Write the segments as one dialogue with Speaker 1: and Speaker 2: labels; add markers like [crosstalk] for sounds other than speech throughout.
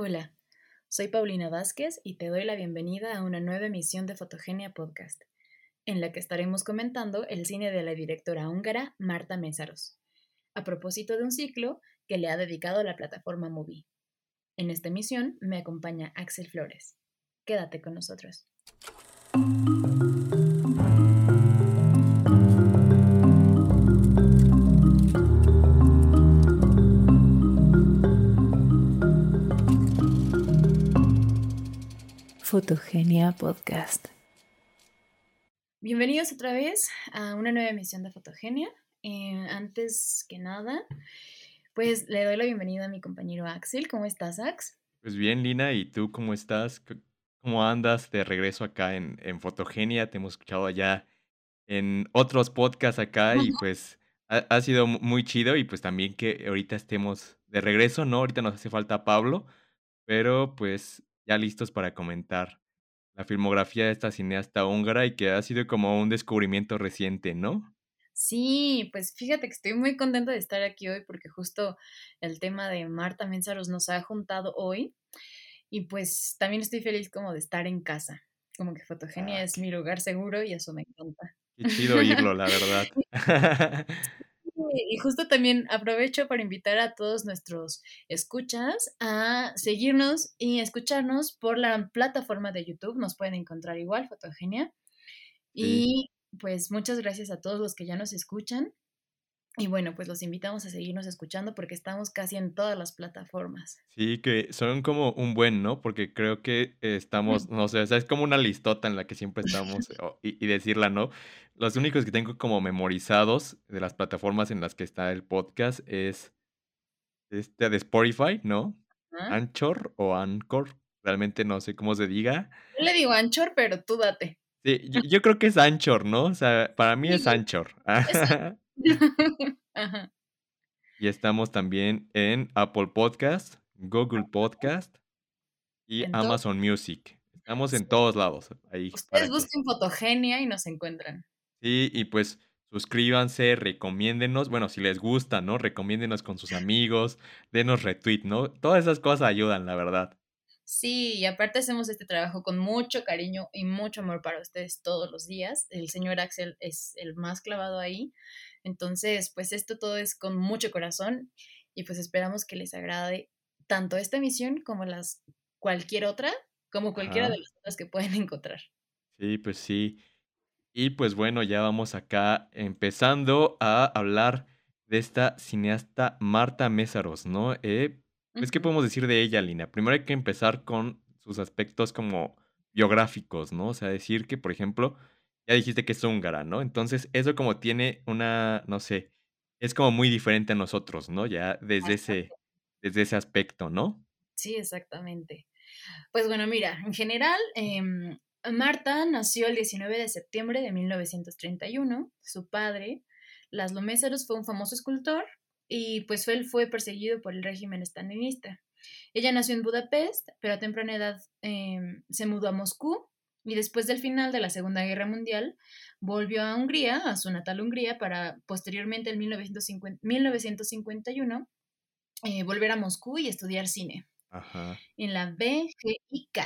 Speaker 1: Hola, soy Paulina Vázquez y te doy la bienvenida a una nueva emisión de Fotogenia Podcast, en la que estaremos comentando el cine de la directora húngara Marta Mésaros, a propósito de un ciclo que le ha dedicado la plataforma Movie. En esta emisión me acompaña Axel Flores. Quédate con nosotros. Fotogenia Podcast. Bienvenidos otra vez a una nueva emisión de Fotogenia. Eh, antes que nada, pues le doy la bienvenida a mi compañero Axel. ¿Cómo estás, Ax?
Speaker 2: Pues bien, Lina, ¿y tú cómo estás? ¿Cómo andas de regreso acá en, en Fotogenia? Te hemos escuchado allá en otros podcasts acá y [laughs] pues ha, ha, sido muy chido y pues también que ahorita estemos de regreso, ¿no? Ahorita nos hace falta Pablo, pero pues ya listos para comentar la filmografía de esta cineasta húngara y que ha sido como un descubrimiento reciente, ¿no?
Speaker 1: Sí, pues fíjate que estoy muy contenta de estar aquí hoy porque justo el tema de Marta Mensaros nos ha juntado hoy y pues también estoy feliz como de estar en casa, como que Fotogenia ah, es mi lugar seguro y eso me encanta.
Speaker 2: Qué chido oírlo, la verdad. [laughs]
Speaker 1: y justo también aprovecho para invitar a todos nuestros escuchas a seguirnos y escucharnos por la plataforma de YouTube. Nos pueden encontrar igual, Fotogenia. Y pues muchas gracias a todos los que ya nos escuchan. Y bueno, pues los invitamos a seguirnos escuchando porque estamos casi en todas las plataformas.
Speaker 2: Sí, que son como un buen, ¿no? Porque creo que estamos, [laughs] no sé, o sea, es como una listota en la que siempre estamos [laughs] y, y, decirla, ¿no? Los únicos que tengo como memorizados de las plataformas en las que está el podcast es este de Spotify, ¿no? Anchor o Anchor, realmente no sé cómo se diga.
Speaker 1: Yo le digo Anchor, pero tú date.
Speaker 2: Sí, yo, yo creo que es Anchor, ¿no? O sea, para mí es Anchor. [laughs] [laughs] Y estamos también en Apple Podcast, Google Podcast y Amazon Music. Estamos en todos lados. Ahí
Speaker 1: Ustedes busquen Fotogenia y nos encuentran.
Speaker 2: Sí, y pues suscríbanse, recomiéndenos, bueno, si les gusta, ¿no? Recomiéndenos con sus amigos, denos retweet, ¿no? Todas esas cosas ayudan, la verdad.
Speaker 1: Sí, y aparte hacemos este trabajo con mucho cariño y mucho amor para ustedes todos los días. El señor Axel es el más clavado ahí. Entonces, pues esto todo es con mucho corazón y pues esperamos que les agrade tanto esta emisión como las cualquier otra, como cualquiera de las otras que pueden [laughs] encontrar.
Speaker 2: Sí, pues sí. Y pues bueno, ya vamos acá empezando a hablar de esta cineasta Marta Mésaros, ¿no? Eh, pues, ¿qué podemos decir de ella, Lina? Primero hay que empezar con sus aspectos como biográficos, ¿no? O sea, decir que, por ejemplo, ya dijiste que es húngara, ¿no? Entonces, eso como tiene una, no sé, es como muy diferente a nosotros, ¿no? Ya desde ese, desde ese aspecto, ¿no?
Speaker 1: Sí, exactamente. Pues bueno, mira, en general, em, Marta nació el 19 de septiembre de 1931. Su padre, Laszlo Mésaros, fue un famoso escultor y pues él fue perseguido por el régimen estalinista. Ella nació en Budapest, pero a temprana edad em, se mudó a Moscú y después del final de la Segunda Guerra Mundial volvió a Hungría, a su natal Hungría, para posteriormente en 1951 eh, volver a Moscú y estudiar cine Ajá. en la BGIK.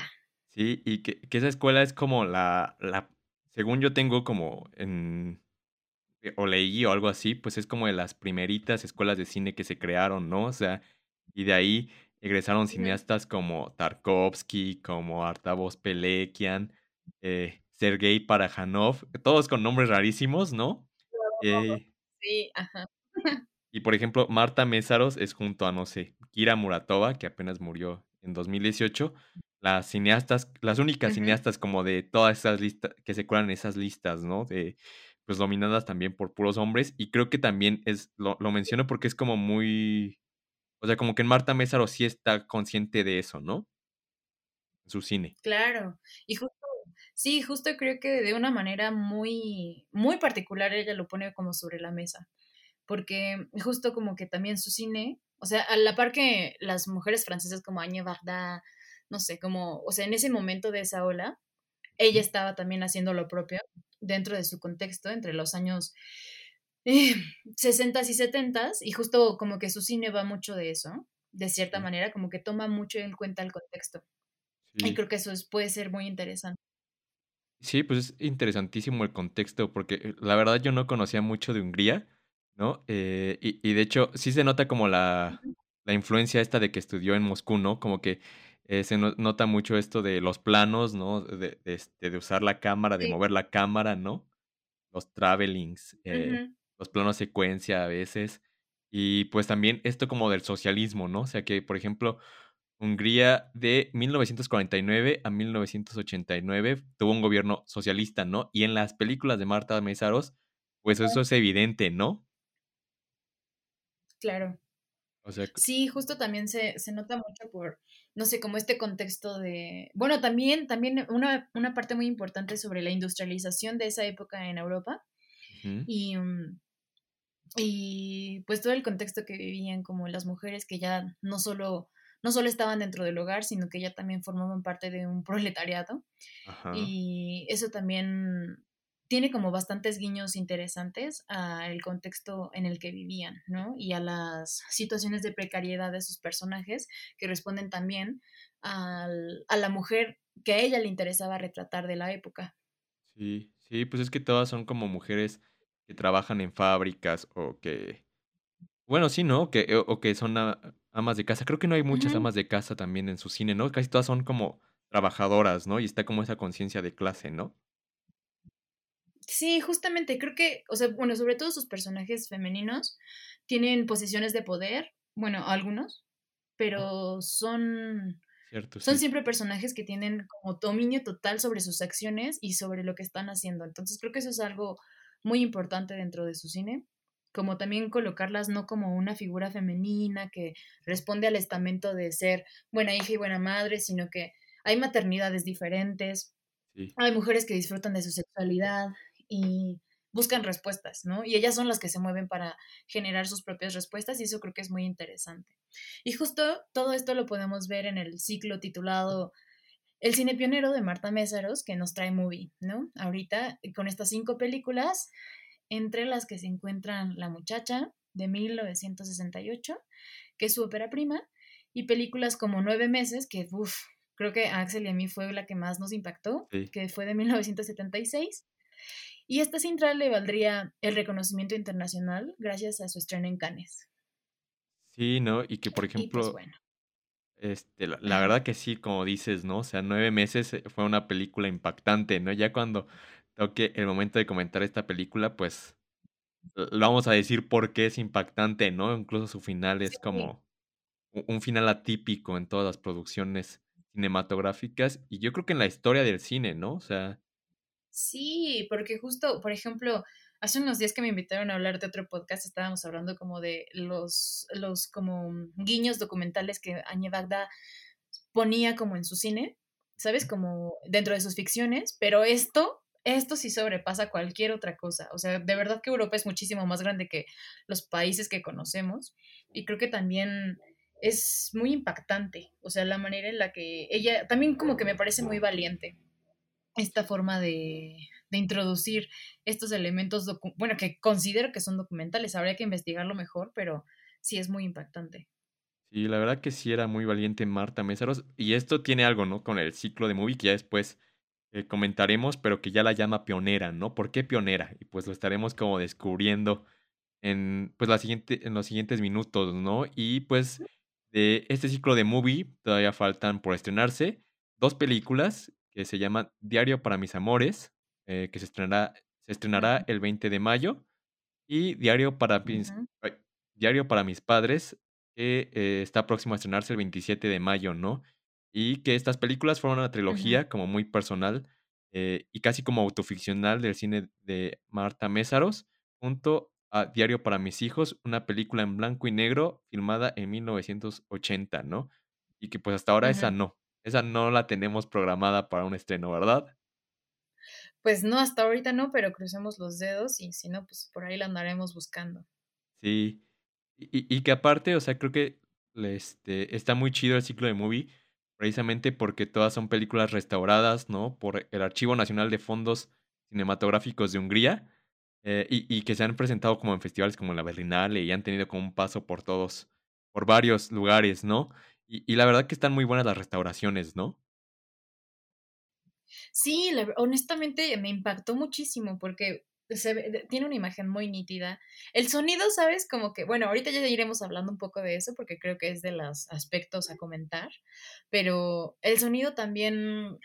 Speaker 2: Sí, y que, esa escuela es como la, la, según yo tengo como en, eh, o leí o algo así, pues es como de las primeritas escuelas de cine que se crearon, ¿no? O sea, y de ahí egresaron cineastas como Tarkovsky, como Artavos Pelekian, eh, Sergei Parajanov, todos con nombres rarísimos, ¿no?
Speaker 1: Eh, sí, ajá. [laughs]
Speaker 2: Y por ejemplo, Marta Mésaros es junto a, no sé, Kira Muratova, que apenas murió en 2018, las cineastas, las únicas cineastas como de todas esas listas, que se cuelan esas listas, ¿no? De, pues dominadas también por puros hombres. Y creo que también es, lo, lo menciono porque es como muy, o sea, como que en Marta Mésaros sí está consciente de eso, ¿no? En su cine.
Speaker 1: Claro. Y justo Sí, justo creo que de una manera muy, muy particular ella lo pone como sobre la mesa, porque justo como que también su cine, o sea, a la par que las mujeres francesas como Agne Varda, no sé, como, o sea, en ese momento de esa ola, ella estaba también haciendo lo propio dentro de su contexto entre los años eh, 60 y 70 y justo como que su cine va mucho de eso. de cierta
Speaker 2: Sí.
Speaker 1: manera, como que toma mucho en cuenta el contexto. Y creo que eso es puede ser muy interesante.
Speaker 2: Sí, pues, es interesantísimo el contexto, porque, eh, la verdad yo no conocía mucho de Hungría, ¿no? Eh, y y de hecho, sí se nota como la la influencia esta de que estudió en Moscú, ¿no? Como que, eh, se no nota mucho esto de los planos, ¿no? De de, este, de usar la cámara, de
Speaker 1: Sí.
Speaker 2: mover la cámara, ¿no? Los travellings, eh, los planos secuencia a veces. Y, pues, también esto como del socialismo, ¿no? O sea que, por ejemplo, Hungría de 1949 a 1989 tuvo un gobierno socialista, ¿no? Y en las películas de Marta Mésaros, pues, eso es evidente, ¿no?
Speaker 1: Claro.
Speaker 2: O sea, c
Speaker 1: Sí, justo también se se nota mucho por, no sé, como este contexto de bueno, también también una una parte muy importante sobre la industrialización de esa época en Europa, y, mm, y, pues, todo el contexto que vivían como las mujeres que ya no solo no solo estaban dentro del hogar, sino que ya también formaban parte de un proletariado.
Speaker 2: Ajá.
Speaker 1: Y eso también tiene como bastantes guiños interesantes al contexto en el que vivían, ¿no? Y a las situaciones de precariedad de sus personajes, que responden también al a la mujer que a ella le interesaba retratar de la época.
Speaker 2: Sí, sí, pues, es que todas son como mujeres que trabajan en fábricas o que bueno, sí, ¿no? Que o o que son a amas de casa. Creo que no hay muchas amas de casa también en su cine, ¿no? Casi todas son como trabajadoras, ¿no? Y está como esa conciencia de clase, ¿no?
Speaker 1: Sí, justamente, creo que, o sea, bueno, sobre todo sus personajes femeninos tienen posiciones de poder, bueno, algunos, pero son
Speaker 2: Cierto,
Speaker 1: son
Speaker 2: sí.
Speaker 1: siempre personajes que tienen como dominio total sobre sus acciones y sobre lo que están haciendo. Entonces, creo que eso es algo muy importante dentro de su cine, como también colocarlas no como una figura femenina que responde al estamento de ser buena hija y buena madre, sino que hay maternidades diferentes,
Speaker 2: Sí.
Speaker 1: hay mujeres que disfrutan de su sexualidad y buscan respuestas, ¿no? Y ellas son las que se mueven para generar sus propias respuestas, y eso creo que es muy interesante. Y justo todo esto lo podemos ver en el ciclo titulado El cine pionero de Marta Mésaros, que nos trae Movie, ¿no? Ahorita, con estas 5 películas, entre las que se encuentran La muchacha, de 1968, que es su ópera prima, y películas como Nueve meses, que, uf, creo que a Axel y a mí fue la que más nos impactó,
Speaker 2: Sí.
Speaker 1: que fue de 1976. Y esta cinta le valdría el reconocimiento internacional gracias a su estreno en Cannes.
Speaker 2: Sí, ¿no? Y que, por
Speaker 1: pues,
Speaker 2: ejemplo
Speaker 1: bueno.
Speaker 2: este, la verdad que sí, como dices, ¿no? O sea, Nueve meses, eh, fue una película impactante, ¿no? Ya cuando toque el momento de comentar esta película, pues, lo vamos a decir por qué es impactante, ¿no? Incluso su final es
Speaker 1: Sí.
Speaker 2: como un final atípico en todas las producciones cinematográficas, y yo creo que en la historia del cine, ¿no? O sea
Speaker 1: Sí, porque justo, por ejemplo, hace unos días que me invitaron a hablar de otro podcast, estábamos hablando como de los los como guiños documentales que Añez Barda ponía como en su cine, ¿sabes? Como dentro de sus ficciones, pero esto esto sí sobrepasa cualquier otra cosa. O sea, de verdad que Europa es muchísimo más grande que los países que conocemos, y creo que también es muy impactante, o sea, la manera en la que ella también como que me parece muy valiente esta forma de de introducir estos elementos bueno, que considero que son documentales, habría que investigarlo mejor, pero sí es muy impactante.
Speaker 2: Sí, la verdad que sí era muy valiente Marta Mésaros, y esto tiene algo, ¿no? Con el ciclo de Movie, que ya después, eh, comentaremos, pero que ya la llama pionera, ¿no? ¿Por qué pionera? Y, pues, lo estaremos como descubriendo en, pues, la siguiente en los siguientes minutos, ¿no? Y, pues, de este ciclo de Movie todavía faltan por estrenarse 2 películas que se llaman Diario para mis amores, eh, que se estrenará se estrenará el 20 de mayo, y Diario para ay, Diario para mis padres, que, eh, está próximo a estrenarse el 27 de mayo, ¿no? Y que estas películas fueron una trilogía como muy personal, eh, y casi como autoficcional del cine de Marta Mésaros, junto a Diario para mis hijos, una película en blanco y negro filmada en 1980, ¿no? Y que, pues, hasta ahora esa no, esa no la tenemos programada para un estreno, ¿verdad?
Speaker 1: Pues no, hasta ahorita no, pero crucemos los dedos y si no, pues por ahí la andaremos buscando.
Speaker 2: Sí, y y que aparte, o sea, creo que, este, está muy chido el ciclo de Movie, precisamente porque todas son películas restauradas, ¿no? Por el Archivo Nacional de Fondos Cinematográficos de Hungría, eh, y y que se han presentado como en festivales como la Berlinale y han tenido como un paso por todos. por varios lugares, ¿no? Y y la verdad que están muy buenas las restauraciones, ¿no?
Speaker 1: Sí, la honestamente me impactó muchísimo porque se ve tiene una imagen muy nítida. El sonido, ¿sabes? Como que, bueno, ahorita ya iremos hablando un poco de eso, porque creo que es de los aspectos a comentar, pero el sonido también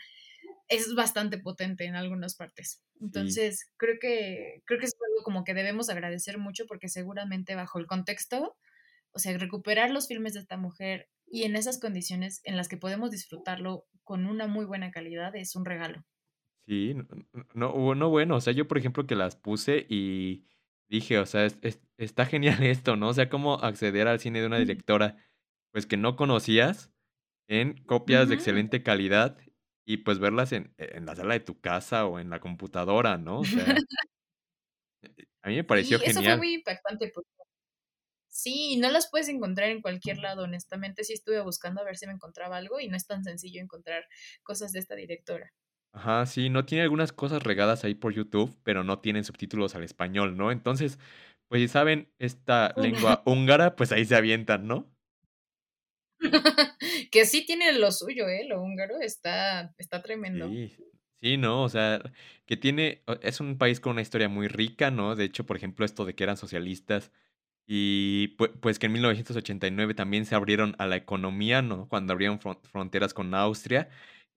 Speaker 1: es bastante potente en algunas partes.
Speaker 2: Sí.
Speaker 1: Entonces, creo que creo que es algo como que debemos agradecer mucho, porque seguramente bajo el contexto, o sea, recuperar los filmes de esta mujer y en esas condiciones en las que podemos disfrutarlo con una muy buena calidad es un regalo.
Speaker 2: Sí, no, no, bueno, o sea, yo, por ejemplo, que las puse y dije, o sea, es es está genial [laughs] esto, ¿no? O sea, cómo acceder al cine de una directora, pues, que no conocías en copias de excelente calidad y, pues, verlas en en la sala de tu casa o en la computadora, ¿no? O sea eh [laughs] eh, a mí me pareció
Speaker 1: Sí, eso fue
Speaker 2: genial.
Speaker 1: muy impactante porque sí, no las puedes encontrar en cualquier lado, honestamente, sí estuve buscando a ver si me encontraba algo y no es tan sencillo encontrar cosas de esta directora.
Speaker 2: Ajá, sí, no, tiene algunas cosas regadas ahí por YouTube, pero no tienen subtítulos al español, ¿no? Entonces, pues, si saben esta lengua [laughs] húngara, pues, ahí se avientan, ¿no? [laughs]
Speaker 1: Que sí tiene lo suyo, ¿eh? Lo húngaro está está tremendo.
Speaker 2: Sí, sí, no, o sea, que tiene es un país con una historia muy rica, ¿no? De hecho, por ejemplo, esto de que eran socialistas y pue pues, que en 1989 también se abrieron a la economía, ¿no? Cuando abrieron fron fronteras con Austria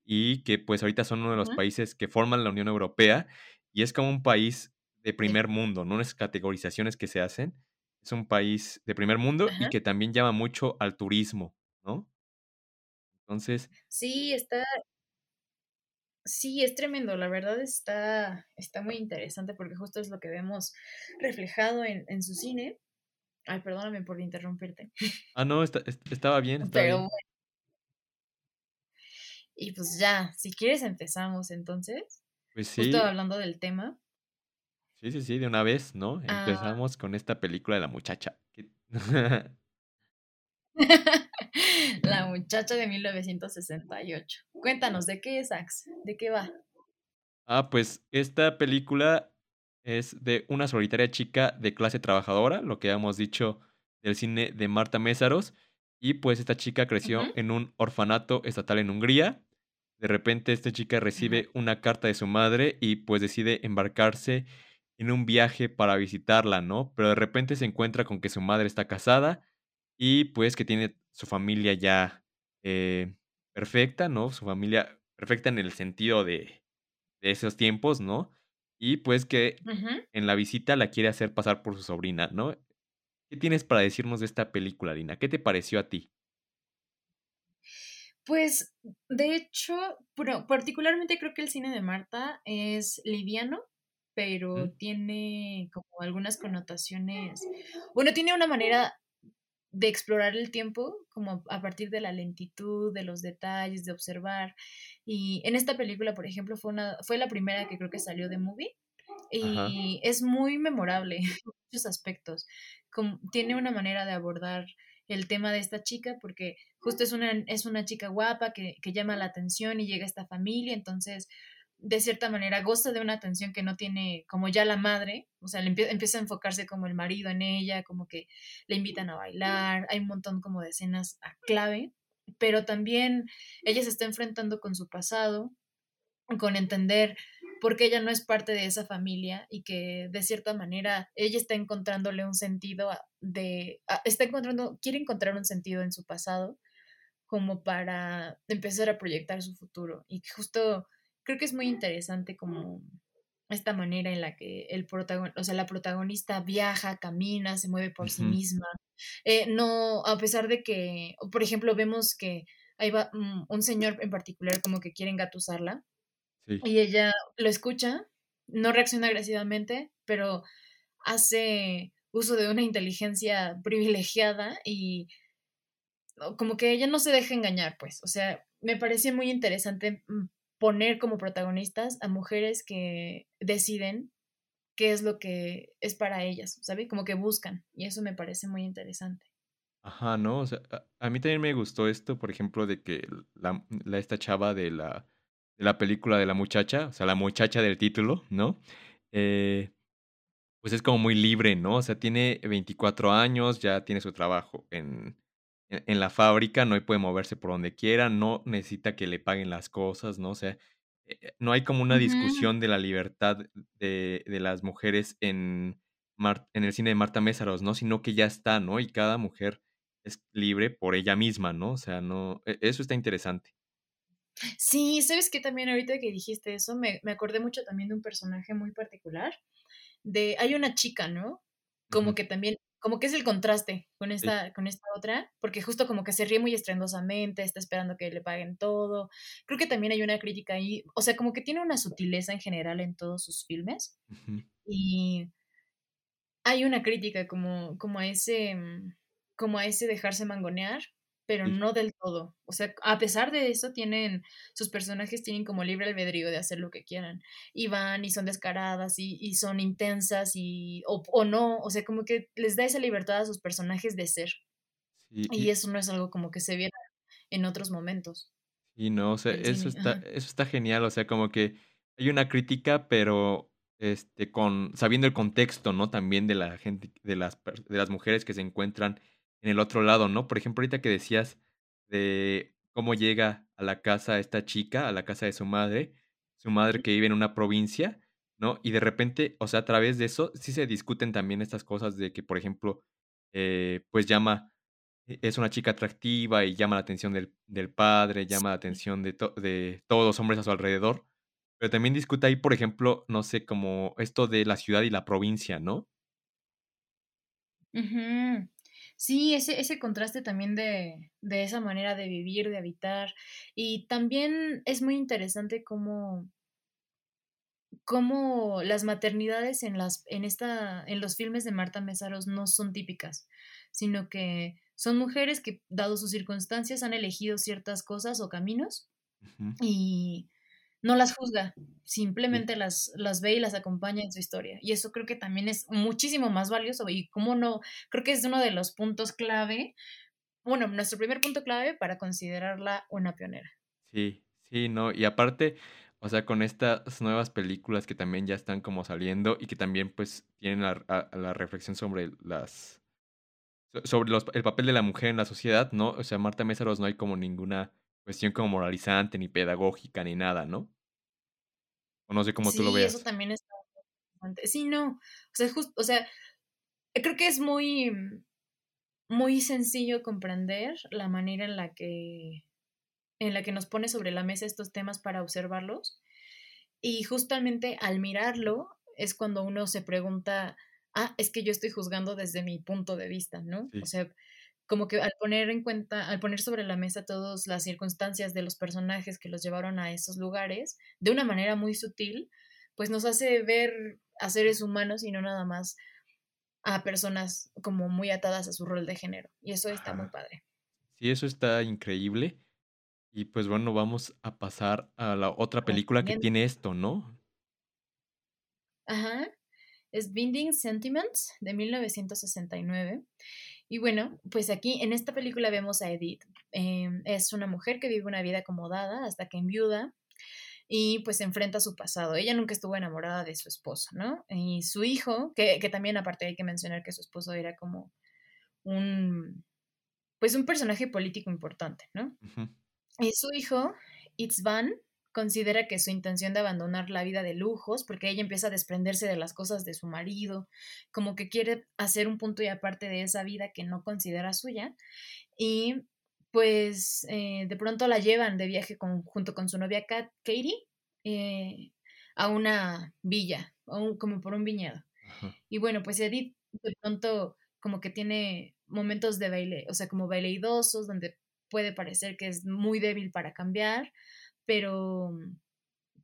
Speaker 2: y que, pues, ahorita son uno de los países que forman la Unión Europea y es como un país de primer mundo, ¿no? Esas categorizaciones que se hacen, es un país de primer mundo y que también llama mucho al turismo, ¿no? Entonces
Speaker 1: Sí, está Sí, es tremendo, la verdad está está muy interesante, porque justo es lo que vemos reflejado en en su cine. Ay, perdóname por interrumpirte.
Speaker 2: Ah, no, esta est estaba bien, estaba
Speaker 1: Pero
Speaker 2: bien.
Speaker 1: bue Y, pues, ya, si quieres empezamos, entonces,
Speaker 2: Pues
Speaker 1: justo
Speaker 2: sí.
Speaker 1: hablando del tema.
Speaker 2: Sí, sí, sí, de una vez, ¿no?
Speaker 1: Ah.
Speaker 2: Empezamos con esta película de La Muchacha, [laughs]
Speaker 1: La [laughs] Muchacha de 1968. Cuéntanos, ¿de qué es, Ax? ¿De qué va?
Speaker 2: Ah, pues, esta película es de una solitaria chica de clase trabajadora, lo que habíamos dicho del cine de Marta Mésaros, y, pues, esta chica creció en un orfanato estatal en Hungría. De repente, esta chica recibe una carta de su madre y, pues, decide embarcarse en un viaje para visitarla, ¿no? Pero de repente se encuentra con que su madre está casada y, pues, que tiene su familia ya, eh, perfecta, ¿no? Su familia perfecta en el sentido de de esos tiempos, ¿no? Y, pues, que en la visita la quiere hacer pasar por su sobrina, ¿no? ¿Qué tienes para decirnos de esta película, Lina? ¿Qué te pareció a ti?
Speaker 1: Pues, de hecho, particularmente creo que el cine de Marta es liviano, pero tiene como algunas connotaciones bueno, tiene una manera de explorar el tiempo, como a partir de la lentitud, de los detalles, de observar. Y en esta película, por ejemplo, fue una fue la primera que creo que salió de Movie,
Speaker 2: Ajá.
Speaker 1: y es muy memorable [laughs] en muchos aspectos. Com tiene una manera de abordar el tema de esta chica, porque justo es una es una chica guapa que que llama la atención y llega a esta familia, entonces, de cierta manera, goza de una atención que no tiene como ya la madre, o sea, le empie empieza a enfocarse como el marido en ella, como que le invitan a bailar, hay un montón como de escenas, ah, clave, pero también ella se está enfrentando con su pasado, con entender por qué ella no es parte de esa familia y que, de cierta manera, ella está encontrándole un sentido a de a está encontrando quiere encontrar un sentido en su pasado, como para empezar a proyectar su futuro. Y justo creo que es muy interesante como esta manera en la que el protago o sea, la protagonista viaja, camina, se mueve por sí misma. Eh, no a pesar de que, por ejemplo, vemos que ahí va, mm, un señor en particular como que quiere engatusarla,
Speaker 2: Sí.
Speaker 1: y ella lo escucha, no reacciona agresivamente, pero hace uso de una inteligencia privilegiada y como que ella no se deja engañar, pues. O sea, me parece muy interesante, mm, poner como protagonistas a mujeres que deciden qué es lo que es para ellas, ¿sabe? Como que buscan, y eso me parece muy interesante.
Speaker 2: Ajá, ¿no? O sea, a mí también me gustó esto, por ejemplo, de que la la esta chava de la de la película de La Muchacha, o sea, la muchacha del título, ¿no? Eh, pues, es como muy libre, ¿no? O sea, tiene 24 años, ya tiene su trabajo en en, la fábrica, no puede moverse por donde quiera, no necesita que le paguen las cosas, ¿no? O sea, eh, eh, no hay como una discusión de la libertad de, de las mujeres en, en el cine de Marta Mésaros, ¿no? Sino que ya está, ¿no? Y cada mujer es libre por ella misma, ¿no? O sea, no, e, eso está interesante.
Speaker 1: Sí, sabes que también ahorita que dijiste eso, me, me, acordé mucho también de un personaje muy particular. De, hay una chica, ¿no? Como que también, como que es el contraste con esta, con esta otra, porque justo como que se ríe muy estrendosamente, está esperando que le paguen todo. Creo que también hay una crítica ahí, o sea, como que tiene una sutileza en general en todos sus filmes. Y hay una crítica como, como a ese, mm, como a ese dejarse mangonear, pero no del todo. O sea, a pesar de eso, tienen, sus personajes tienen como libre albedrío de hacer lo que quieran. Y van y son descaradas y, son intensas y, o, no, o sea, como que les da esa libertad a sus personajes de ser. y, eso no es algo como que se viera en otros momentos.
Speaker 2: Y no, o sea, eso está, eso está genial, o sea, como que hay una crítica, pero este, con, sabiendo el contexto, ¿no? También de la gente, de las, de las mujeres que se encuentran en el otro lado, ¿no? Por ejemplo, ahorita que decías de cómo llega a la casa esta chica, a la casa de su madre, su madre que vive en una provincia, ¿no? Y de repente, o sea, a través de eso, sí se discuten también estas cosas de que, por ejemplo, eh, pues llama, e, es una chica atractiva y llama la atención del, del padre, llama la atención de, de todos los hombres a su alrededor, pero también discute ahí, por ejemplo, no sé, como esto de la ciudad y la provincia, ¿no?
Speaker 1: Sí, ese, ese contraste también de, de esa manera de vivir, de habitar. Y también es muy interesante cómo, cómo las maternidades en, las, en, esta, en los filmes de Marta Mesaros no son típicas, sino que son mujeres que, dado sus circunstancias, han elegido ciertas cosas o caminos y no las juzga, simplemente las, las ve y las acompaña en su historia. Y eso creo que también es muchísimo más valioso y como no, creo que es uno de los puntos clave, bueno, nuestro primer punto clave para considerarla una pionera.
Speaker 2: Sí, sí, no, y aparte, o sea, con estas nuevas películas que también ya están como saliendo y que también pues tienen la, la reflexión sobre las sobre los, el papel de la mujer en la sociedad, ¿no? O sea, Marta Mésaros no hay como ninguna cuestión como moralizante, ni pedagógica, ni nada, ¿no? O no sé cómo tú lo veas.
Speaker 1: Sí, eso también es. Sí, no. O sea, justo, o sea, creo que es muy, muy sencillo comprender la manera en la que en la que nos pone sobre la mesa estos temas para observarlos. Y justamente al mirarlo es cuando uno se pregunta, ah, es que yo estoy juzgando desde mi punto de vista, ¿no? O sea, como que al poner en cuenta, al poner sobre la mesa todas las circunstancias de los personajes que los llevaron a esos lugares, de una manera muy sutil, pues nos hace ver a seres humanos y no nada más a personas como muy atadas a su rol de género. Y eso está muy padre.
Speaker 2: Sí, eso está increíble. Y pues bueno, vamos a pasar a la otra película que tiene esto, ¿no?
Speaker 1: Ajá. Es Binding Sentiments de 1969. Y bueno, pues aquí en esta película vemos a Edith. Em, es una mujer que vive una vida acomodada hasta que enviuda y pues se enfrenta a su pasado. Ella nunca estuvo enamorada de su esposo, ¿no? Y su hijo, que, que también aparte hay que mencionar que su esposo era como un, pues un personaje político importante, ¿no? Y su hijo, Itzvan, considera que su intención de abandonar la vida de lujos, porque ella empieza a desprenderse de las cosas de su marido, como que quiere hacer un punto y aparte de esa vida que no considera suya, y pues eh, de pronto la llevan de viaje junto con su novia Katie eh, a una villa, como por un viñedo. Y bueno, pues Edith de pronto como que tiene momentos de baile, o sea, como baileidosos, donde puede parecer que es muy débil para cambiar, pero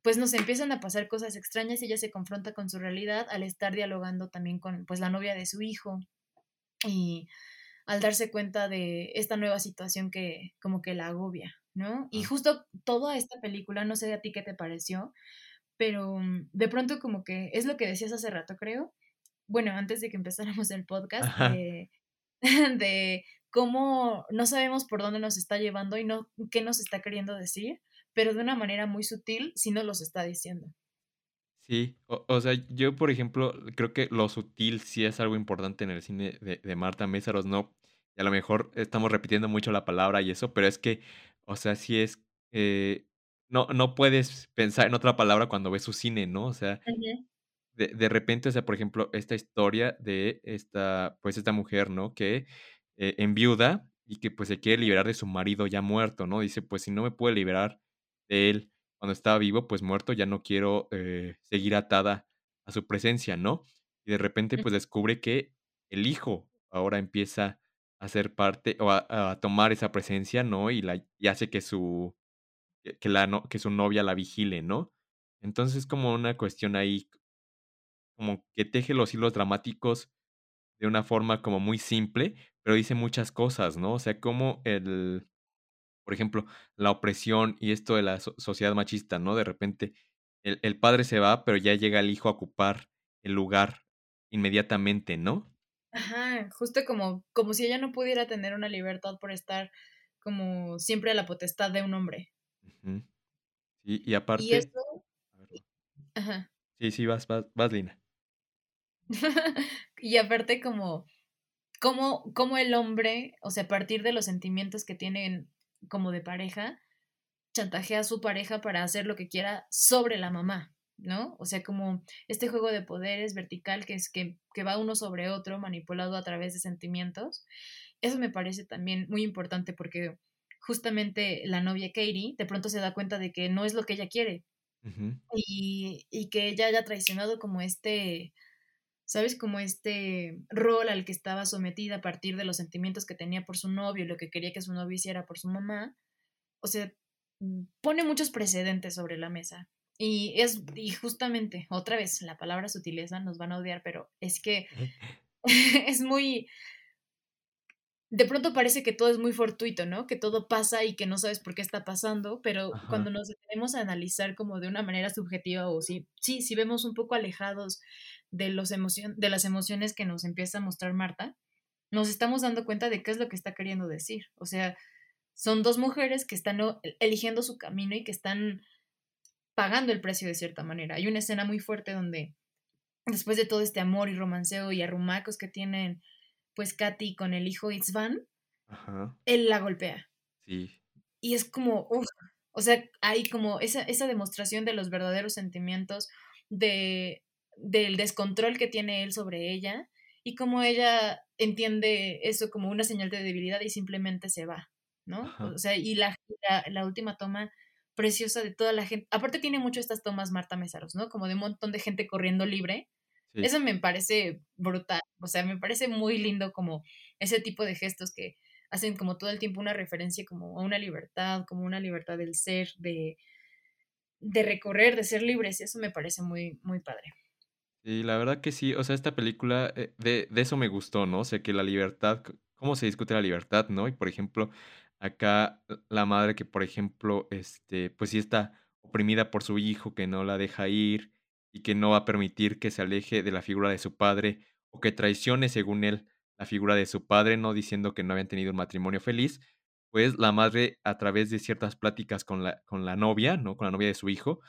Speaker 1: pues nos empiezan a pasar cosas extrañas y ella se confronta con su realidad al estar dialogando también con pues la novia de su hijo y al darse cuenta de esta nueva situación que como que la agobia, ¿no? Y justo toda esta película, no sé a ti qué te pareció, pero mm, de pronto como que es lo que decías hace rato, creo. Bueno, antes de que empezáramos el podcast, de, [laughs] de, cómo no sabemos por dónde nos está llevando y no qué nos está queriendo decir, pero de una manera muy sutil si no los está diciendo.
Speaker 2: Sí, o, sea, yo por ejemplo creo que lo sutil sí es algo importante en el cine de, Marta Mésaros, ¿no? y a lo mejor estamos repitiendo mucho la palabra y eso, pero es que, o sea, sí es, eh, no no puedes pensar en otra palabra cuando ves su cine, ¿no? O sea, de de repente, o sea, por ejemplo, esta historia de esta, pues, esta mujer, ¿no? Que, eh, enviuda y que, pues, se quiere liberar de su marido ya muerto, ¿no? Dice: "Pues, si no me puedo liberar de él cuando estaba vivo, pues, muerto, ya no quiero, eh, seguir atada a su presencia", ¿no? Y de repente, pues, descubre que el hijo ahora empieza a ser parte o a a tomar esa presencia, ¿no? Y la y hace que su que la no que su novia la vigile, ¿no? Entonces, es como una cuestión ahí como que teje los hilos dramáticos de una forma como muy simple, pero dice muchas cosas, ¿no? O sea, como el, por ejemplo, la opresión y esto de la so sociedad machista, ¿no? De repente, el el padre se va, pero ya llega el hijo a ocupar el lugar inmediatamente, ¿no?
Speaker 1: Ajá, justo como como si ella no pudiera tener una libertad por estar como siempre a la potestad de un hombre.
Speaker 2: Sí, y
Speaker 1: Y
Speaker 2: aparte
Speaker 1: eso
Speaker 2: ver, va.
Speaker 1: ajá.
Speaker 2: Sí, sí, vas vas vas, Lina. [laughs]
Speaker 1: Y aparte como cómo cómo el hombre, o sea, a partir de los sentimientos que tienen como de pareja, chantajea a su pareja para hacer lo que quiera sobre la mamá, ¿no? O sea, como este juego de poderes vertical que es que que va uno sobre otro, manipulado a través de sentimientos. Eso me parece también muy importante porque justamente la novia Katie de pronto se da cuenta de que no es lo que ella quiere. Y y que ella haya traicionado como este, ¿sabes? Como este rol al que estaba sometida a partir de los sentimientos que tenía por su novio, y lo que quería que su novio hiciera por su mamá. O sea, mm, pone muchos precedentes sobre la mesa. Y es y justamente, otra vez, la palabra sutileza, nos van a odiar, pero es que [laughs] es muy de pronto parece que todo es muy fortuito, ¿no? Que todo pasa y que no sabes por qué está pasando, pero
Speaker 2: Ajá.
Speaker 1: cuando nos detenemos a analizar como de una manera subjetiva o si sí, si vemos un poco alejados de los emocion de las emociones que nos empieza a mostrar Marta, nos estamos dando cuenta de qué es lo que está queriendo decir. O sea, son 2 mujeres que están e eligiendo su camino y que están pagando el precio de cierta manera. Hay una escena muy fuerte donde, después de todo este amor y romanceo y arrumacos que tienen, pues, Katy con el hijo
Speaker 2: Ajá.
Speaker 1: él la golpea.
Speaker 2: Sí.
Speaker 1: Y es como, uf, o sea, hay como esa esa demostración de los verdaderos sentimientos, de del descontrol que tiene él sobre ella, y cómo ella entiende eso como una señal de debilidad y simplemente se va, ¿no?
Speaker 2: Ajá.
Speaker 1: O sea, y la la la última toma preciosa de toda la gen aparte tiene mucho estas tomas Marta Mésaros, ¿no? Como de un montón de gente corriendo libre.
Speaker 2: Sí.
Speaker 1: Eso me parece brutal. O sea, me parece muy lindo como ese tipo de gestos que hacen como todo el tiempo una referencia como a una libertad, como una libertad del ser, de de recorrer, de ser libres. Eso me parece muy muy padre.
Speaker 2: Sí, la verdad que sí. O sea, esta película, eh, de de eso me gustó, ¿no? O sea, que la libertad, cómo se discute la libertad, ¿no? Y, por ejemplo, acá la madre que, por ejemplo, este, pues sí está oprimida por su hijo, que no la deja ir y que no va a permitir que se aleje de la figura de su padre, o que traicione, según él, la figura de su padre, ¿no? Diciendo que no habían tenido un matrimonio feliz. Pues, la madre, a través de ciertas pláticas con la con la novia, ¿no? Con la novia de su hijo,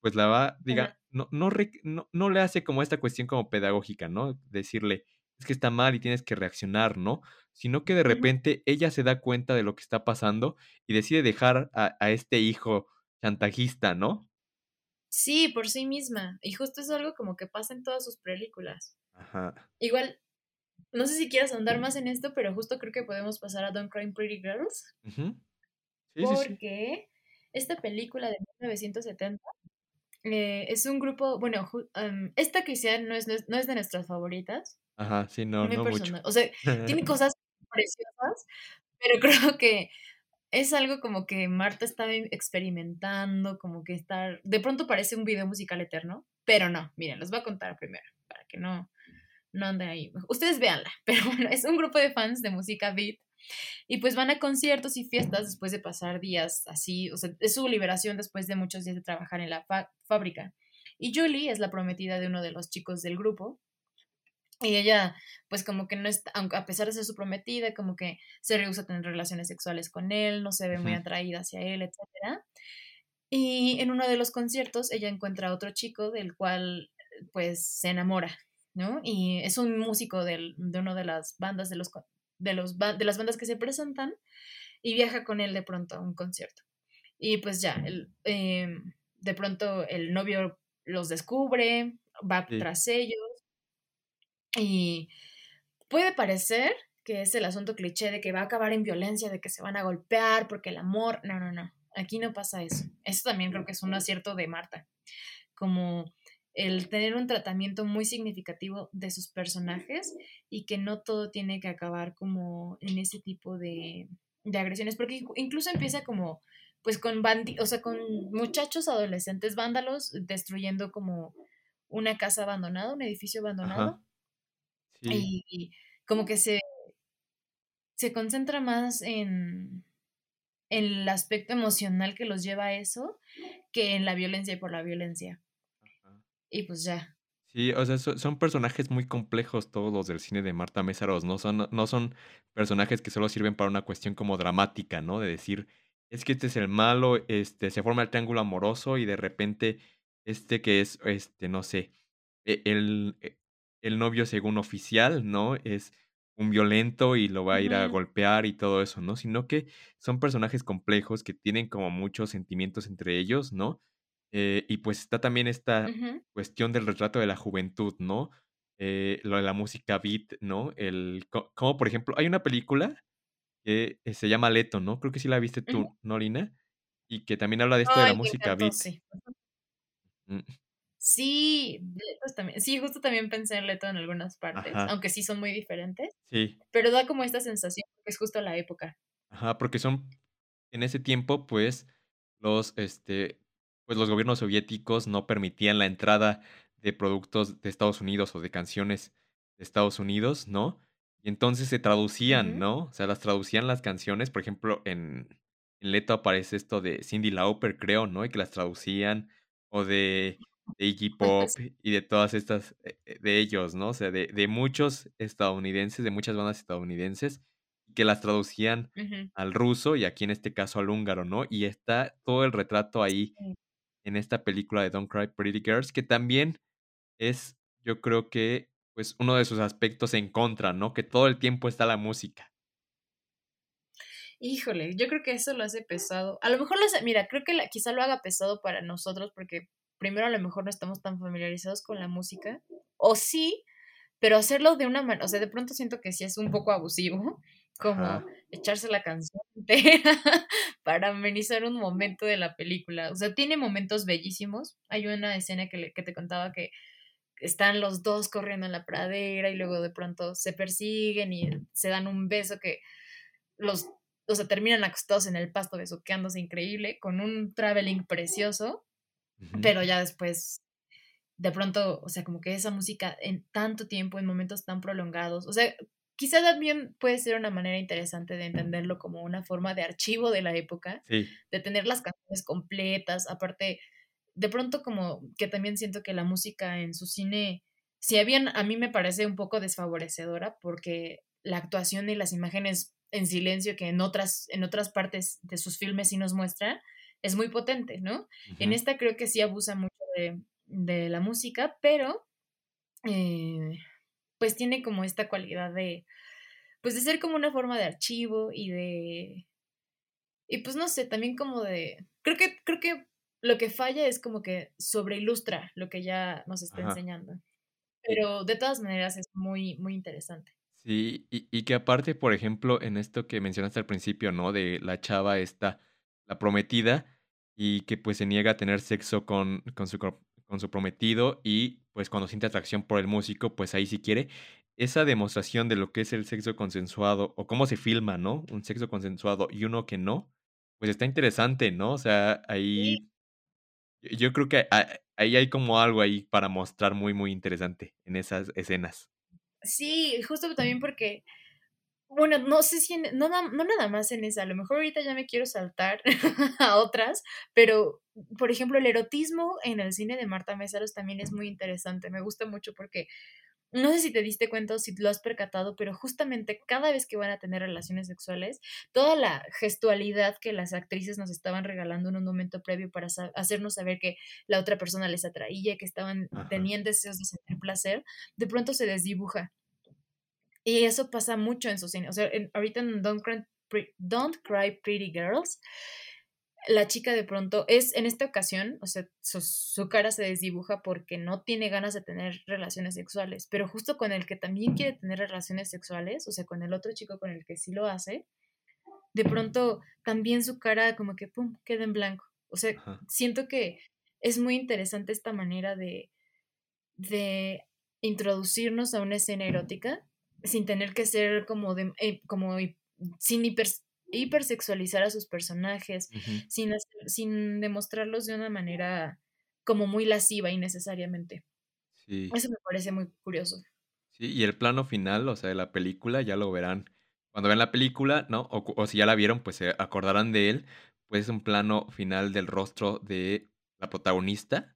Speaker 2: pues la va, diga no no no no le hace como esta cuestión como pedagógica, ¿no? Decirle: "Es que está mal y tienes que reaccionar", ¿no? Sino que de repente ella se da cuenta de lo que está pasando y decide dejar a a este hijo chantajista, ¿no?
Speaker 1: Sí, por sí misma. Y justo es algo como que pasa en todas sus películas.
Speaker 2: Ajá.
Speaker 1: Igual, no sé si quieras ahondar más en esto, pero justo creo que podemos pasar a Don't Cry Pretty Girls.
Speaker 2: Ujú. Sí, sí, sí.
Speaker 1: Porque esta película de 1970, eh, es un grupo, bueno, ju em, esta quizá no es no es no es de nuestras favoritas,
Speaker 2: Ajá, sí, no, no mucho.
Speaker 1: personal. O sea, tiene [laughs] cosas preciosas, pero [laughs] creo que es algo como que Marta estaba experimentando, como que estar de pronto parece un video musical eterno, pero no. Miren, les voy a contar primero, para que no no anden ahí. Ustedes véanla, [laughs] pero bueno, es un grupo de fans de música beat, y pues van a conciertos y fiestas después de pasar días así, o sea, es su liberación después de muchos días de trabajar en la fábrica. Y Julie es la prometida de uno de los chicos del grupo. Y ella, pues, como que no está aunque a pesar de ser su prometida, como que se rehúsa a tener relaciones sexuales con él, no se ve muy atraída hacia él, etcétera. Y en uno de los conciertos, ella encuentra a otro chico del cual, pues, se enamora, ¿no? Y es un músico del de uno de las bandas de los de, los, de las bandas que se presentan y viaja con él de pronto a un concierto. Y pues ya, el, em, de pronto el novio los descubre, va tras ellos y puede parecer que es el asunto cliché de que va a acabar en violencia, de que se van a golpear porque el amor, no, no, no, aquí no pasa eso. Eso también creo que es un acierto de Marta, como el tener un tratamiento muy significativo de sus personajes y que no todo tiene que acabar como en ese tipo de, de agresiones, porque incluso empieza como pues con bandi o sea, con muchachos adolescentes vándalos destruyendo como una casa abandonada, un edificio abandonado. Y, como que se, se concentra más en, en el aspecto emocional que los lleva a eso que en la violencia y por la violencia. Y pues ya.
Speaker 2: Sí, o sea, son personajes muy complejos todos los del cine de Marta Mésaros, ¿no? Son, no son personajes que solo sirven para una cuestión como dramática, ¿no? De decir, es que este es el malo, este, se forma el triángulo amoroso y de repente este que es, este, no sé, e, el, e, el novio según oficial, ¿no? Es un violento y lo va a ir a golpear y todo eso, ¿no? Sino que son personajes complejos que tienen como muchos sentimientos entre ellos, ¿no? Eh, y pues está también esta cuestión del retrato de la juventud, ¿no? Eh, lo de la música beat, ¿no? El, como por ejemplo, hay una película que eh, se llama Leto, ¿no? Creo que sí la viste tú, ¿no, Lina? Y que también habla de esto de la música beat.
Speaker 1: Sí. Sí, también, sí, justo también pensé en Leto en algunas partes, aunque sí son muy diferentes. Sí. Pero da como esta sensación que es justo la época.
Speaker 2: Ajá, porque son, en ese tiempo, pues, los, este, pues los gobiernos soviéticos no permitían la entrada de productos de Estados Unidos o de canciones de Estados Unidos, ¿no? Y entonces se traducían, ¿no? O sea, las traducían las canciones, por ejemplo, en, en Leto aparece esto de Cindy Lauper, creo, ¿no? Y que las traducían, o de, de Iggy [laughs] Pop y de todas estas, eh, eh, de ellos, ¿no? O sea, de, de muchos estadounidenses, de muchas bandas estadounidenses, que las traducían al ruso y aquí en este caso al húngaro, ¿no? Y está todo el retrato ahí en esta película de Don't Cry Pretty Girls, que también es, yo creo que, pues uno de sus aspectos en contra, ¿no? Que todo el tiempo está la música.
Speaker 1: Híjole, yo creo que eso lo hace pesado. A lo mejor lo hace, mira, creo que quizá lo haga pesado para nosotros porque primero a lo mejor no estamos tan familiarizados con la música. O sí, pero hacerlo de una manera, o sea, de pronto siento que sí es un poco abusivo, como echarse la canción [laughs] entera para amenizar un momento de la película. O sea, tiene momentos bellísimos. Hay una escena que, que te contaba que están los dos corriendo en la pradera y luego de pronto se persiguen y se dan un beso que los, o sea, terminan acostados en el pasto besuqueándose increíble, con un traveling precioso, pero ya después, de pronto, o sea, como que esa música en tanto tiempo, en momentos tan prolongados, o sea, quizá también puede ser una manera interesante de entenderlo como una forma de archivo de la época, de tener las canciones completas, aparte de pronto como que también siento que la música en su cine, si bien a mí me parece un poco desfavorecedora porque la actuación y las imágenes en silencio que en otras, en otras partes de sus filmes sí nos muestran, es muy potente, ¿no? En esta creo que sí abusa mucho de, la música, pero eh, pues tiene como esta cualidad de, pues de ser como una forma de archivo y de, y pues no sé, también como de, creo que, creo que lo que falla es como que sobreilustra lo que ya nos está enseñando. Pero de todas maneras es muy, muy interesante.
Speaker 2: Sí, y, y, que aparte, por ejemplo, en esto que mencionaste al principio, ¿no? De la chava esta, la prometida, y que pues se niega a tener sexo con, con, su, con su prometido y pues cuando siente atracción por el músico, pues ahí sí quiere. Esa demostración de lo que es el sexo consensuado o cómo se filma, ¿no? Un sexo consensuado y uno que no, pues está interesante, ¿no? O sea, ahí yo creo que ahí hay como algo ahí para mostrar muy, muy interesante en esas escenas.
Speaker 1: Sí, justo también [clears throat] porque, bueno, no sé si, no, no nada más en esa, a lo mejor ahorita ya me quiero saltar [laughs] a otras, pero, por ejemplo, el erotismo en el cine de Marta Mésaros también es muy interesante, me gusta mucho porque no sé si te diste cuenta o si lo has percatado, pero justamente cada vez que van a tener relaciones sexuales, toda la gestualidad que las actrices nos estaban regalando en un momento previo para hacernos saber que la otra persona les atraía, que estaban, tenían deseos de sentir placer, de pronto se desdibuja. Y eso pasa mucho en su cine. O sea, ahorita en Don't Cry, Don't Cry Pretty Girls, la chica de pronto es, en esta ocasión, o sea, su, cara se desdibuja porque no tiene ganas de tener relaciones sexuales, pero justo con el que también quiere tener relaciones sexuales, o sea, con el otro chico con el que sí lo hace, de pronto también su cara como que, ¡pum!, queda en blanco. O sea, siento que es muy interesante esta manera de, de introducirnos a una escena erótica sin tener que ser como, de, eh, como sin hiper, hipersexualizar a sus personajes, sin, sin demostrarlos de una manera como muy lasciva innecesariamente. Sí. Eso me parece muy curioso.
Speaker 2: Sí, y el plano final, o sea, de la película, ya lo verán. Cuando vean la película, ¿no? O, si ya la vieron, pues se acordarán de él. Pues es un plano final del rostro de la protagonista.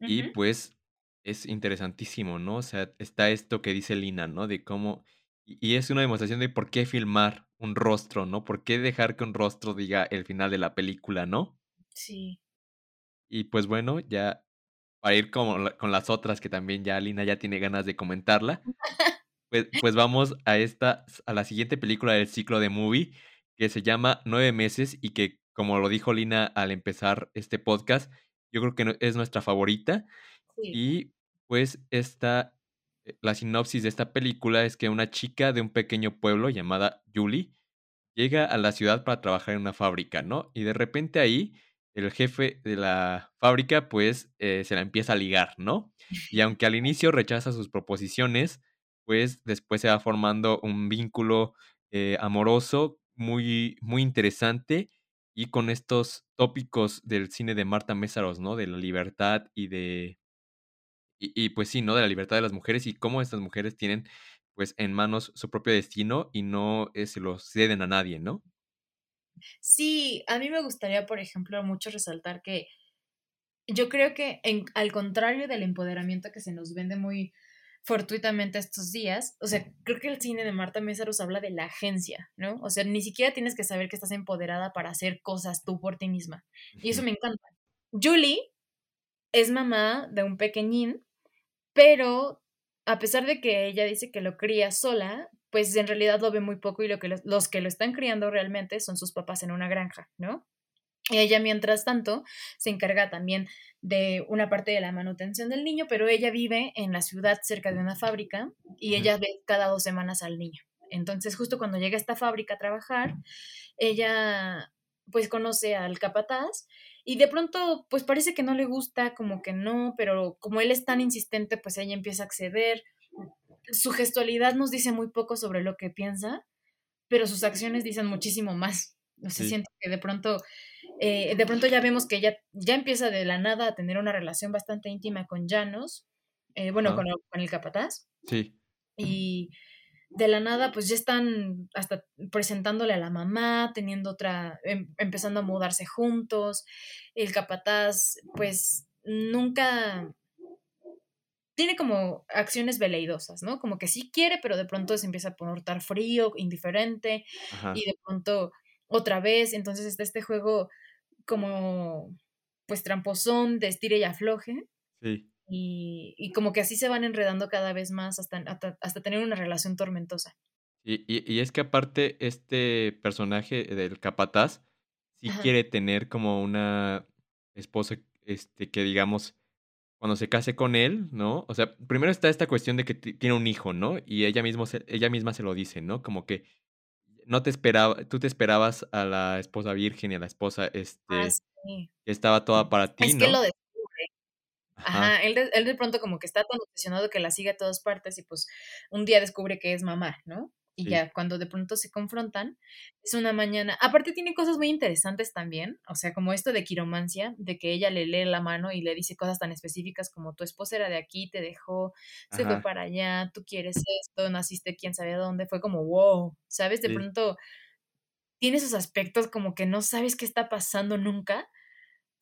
Speaker 2: Y pues es interesantísimo, ¿no? O sea, está esto que dice Lina, ¿no? De cómo... Y es una demostración de por qué filmar un rostro, ¿no? ¿Por qué dejar que un rostro diga el final de la película, ¿no? Sí. Y pues bueno, ya para ir con, con las otras que también ya Lina ya tiene ganas de comentarla, [laughs] pues, pues vamos a esta, a la siguiente película del ciclo de movie que se llama Nueve meses y que, como lo dijo Lina al empezar este podcast, yo creo que es nuestra favorita. Y pues esta eh, la sinopsis de esta película es que una chica de un pequeño pueblo llamada Julie llega a la ciudad para trabajar en una fábrica, ¿no? Y de repente ahí el jefe de la fábrica pues eh, se la empieza a ligar, ¿no? Y aunque al inicio rechaza sus proposiciones, pues después se va formando un vínculo eh, amoroso muy, muy interesante y con estos tópicos del cine de Marta Mésaros, ¿no? De la libertad y de y, pues sí, ¿no? De la libertad de las mujeres y cómo estas mujeres tienen pues en manos su propio destino y no eh, se lo ceden a nadie, ¿no?
Speaker 1: Sí, a mí me gustaría, por ejemplo, mucho resaltar que yo creo que en, al contrario del empoderamiento que se nos vende muy fortuitamente estos días, o sea, creo que el cine de Marta Mésaros habla de la agencia, ¿no? O sea, ni siquiera tienes que saber que estás empoderada para hacer cosas tú por ti misma. Y eso me encanta. Julie es mamá de un pequeñín pero a pesar de que ella dice que lo cría sola, pues en realidad lo ve muy poco y lo que los, que lo están criando realmente son sus papás en una granja, ¿no? Y ella, mientras tanto, se encarga también de una parte de la manutención del niño, pero ella vive en la ciudad cerca de una fábrica y ella ve cada dos semanas al niño. Entonces, justo cuando llega a esta fábrica a trabajar, ella pues conoce al capataz y de pronto, pues parece que no le gusta, como que no, pero como él es tan insistente, pues ella empieza a acceder. Su gestualidad nos dice muy poco sobre lo que piensa, pero sus acciones dicen muchísimo más. No sé, siento que de pronto, eh, de pronto ya vemos que ella ya empieza de la nada a tener una relación bastante íntima con Janos, eh, bueno, con, con, el capataz. Sí. Y de la nada, pues ya están hasta presentándole a la mamá, teniendo otra, em, empezando a mudarse juntos. El capataz, pues nunca tiene como acciones veleidosas, ¿no? Como que sí quiere, pero de pronto se empieza a portar frío, indiferente, y de pronto otra vez. Entonces está este juego como, pues tramposón, de estire y afloje. Sí. Y, como que así se van enredando cada vez más hasta, hasta, tener una relación tormentosa.
Speaker 2: Y, y, es que aparte este personaje del capataz sí quiere tener como una esposa este, que digamos cuando se case con él, ¿no? O sea, primero está esta cuestión de que tiene un hijo, ¿no? Y ella, mismo ella misma se lo dice, ¿no? Como que no te esperaba, tú te esperabas a la esposa virgen y a la esposa, ah, este, que estaba toda para ti, es Que lo
Speaker 1: Ajá, él de, él de pronto como que está tan obsesionado que la sigue a todas partes y pues un día descubre que es mamá, ¿no? Y ya cuando de pronto se confrontan, es una mañana. Aparte tiene cosas muy interesantes también, o sea, como esto de quiromancia, de que ella le lee la mano y le dice cosas tan específicas como tu esposa era de aquí, te dejó, se fue para allá, tú quieres esto, naciste quién sabe dónde, fue como wow, ¿sabes? De pronto tiene esos aspectos como que no sabes qué está pasando nunca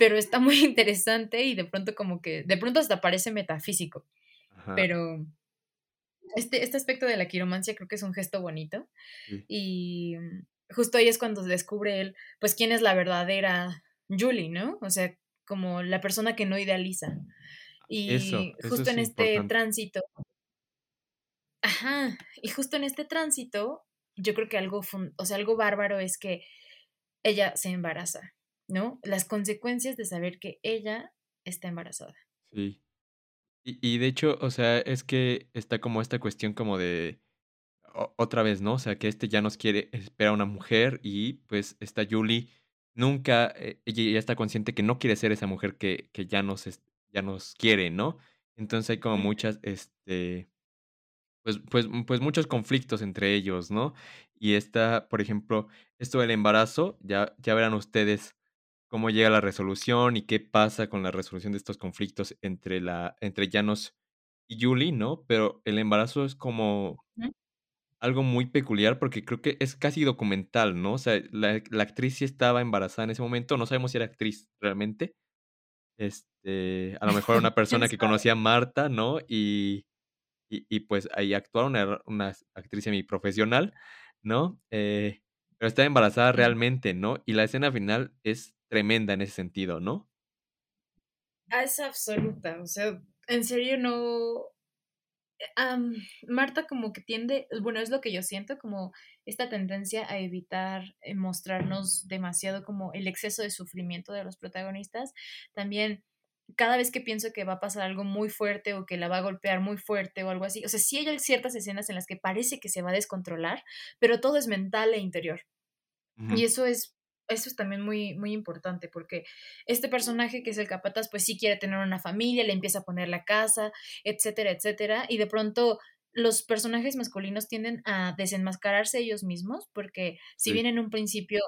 Speaker 1: pero está muy [laughs] interesante y de pronto como que, de pronto hasta parece metafísico, pero este, este aspecto de la quiromancia creo que es un gesto bonito y justo ahí es cuando descubre él, pues, quién es la verdadera Julie, ¿no? O sea, como la persona que no idealiza. Y justo en este tránsito, Ajá, y justo en este tránsito, yo creo que algo, o sea, algo bárbaro es que ella se embaraza, ¿no? Las consecuencias de saber que ella está embarazada.
Speaker 2: Sí. Y, y de hecho, o sea, es que está como esta cuestión como de otra vez, ¿no? O sea, que este ya nos quiere, espera una mujer y pues esta Julie nunca, eh, ella ya está consciente que no quiere ser esa mujer que, que ya, nos, ya nos quiere, ¿no? Entonces hay como muchas, este, pues, pues, pues muchos conflictos entre ellos, ¿no? Y esta, por ejemplo, esto del embarazo, ya, ya verán ustedes cómo llega la resolución y qué pasa con la resolución de estos conflictos entre, la, entre Janos y Julie, ¿no? Pero el embarazo es como algo muy peculiar porque creo que es casi documental, ¿no? O sea, la, la actriz sí estaba embarazada en ese momento, no sabemos si era actriz realmente. Este, a lo mejor una [laughs] persona que conocía a Marta, ¿no? Y, y, pues ahí actuaron una, una actriz semiprofesional, ¿no? Eh, pero estaba embarazada realmente, ¿no? Y la escena final es tremenda en ese sentido, ¿no?
Speaker 1: Ah, es absoluta, o sea, en serio no, Marta como que tiende, bueno, es lo que yo siento, como esta tendencia a evitar eh, mostrarnos demasiado como el exceso de sufrimiento de los protagonistas. También cada vez que pienso que va a pasar algo muy fuerte o que la va a golpear muy fuerte o algo así, o sea, sí hay ciertas escenas en las que parece que se va a descontrolar, pero todo es mental e interior. Y eso es eso es también muy, muy importante porque este personaje que es el capataz, pues sí quiere tener una familia, le empieza a poner la casa, etcétera, etcétera, y de pronto los personajes masculinos tienden a desenmascararse ellos mismos porque si bien en un principio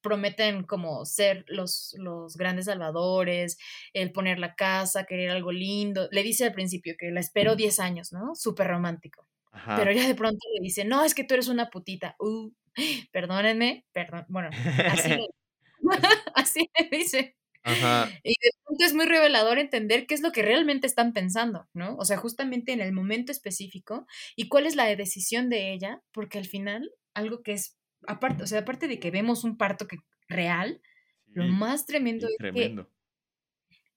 Speaker 1: prometen como ser los, los grandes salvadores, el poner la casa, querer algo lindo, le dice al principio que la esperó 10 años, ¿no? Súper romántico. Pero ya de pronto le dice, no, es que tú eres una putita. Uh, [gasps] perdónenme, perdón, bueno, así, le, [laughs] así [laughs] dice. Y de pronto es muy revelador entender qué es lo que realmente están pensando, ¿no? O sea, justamente en el momento específico y cuál es la decisión de ella, porque al final, algo que es, aparte, o sea, aparte de que vemos un parto que, real, lo más tremendo es que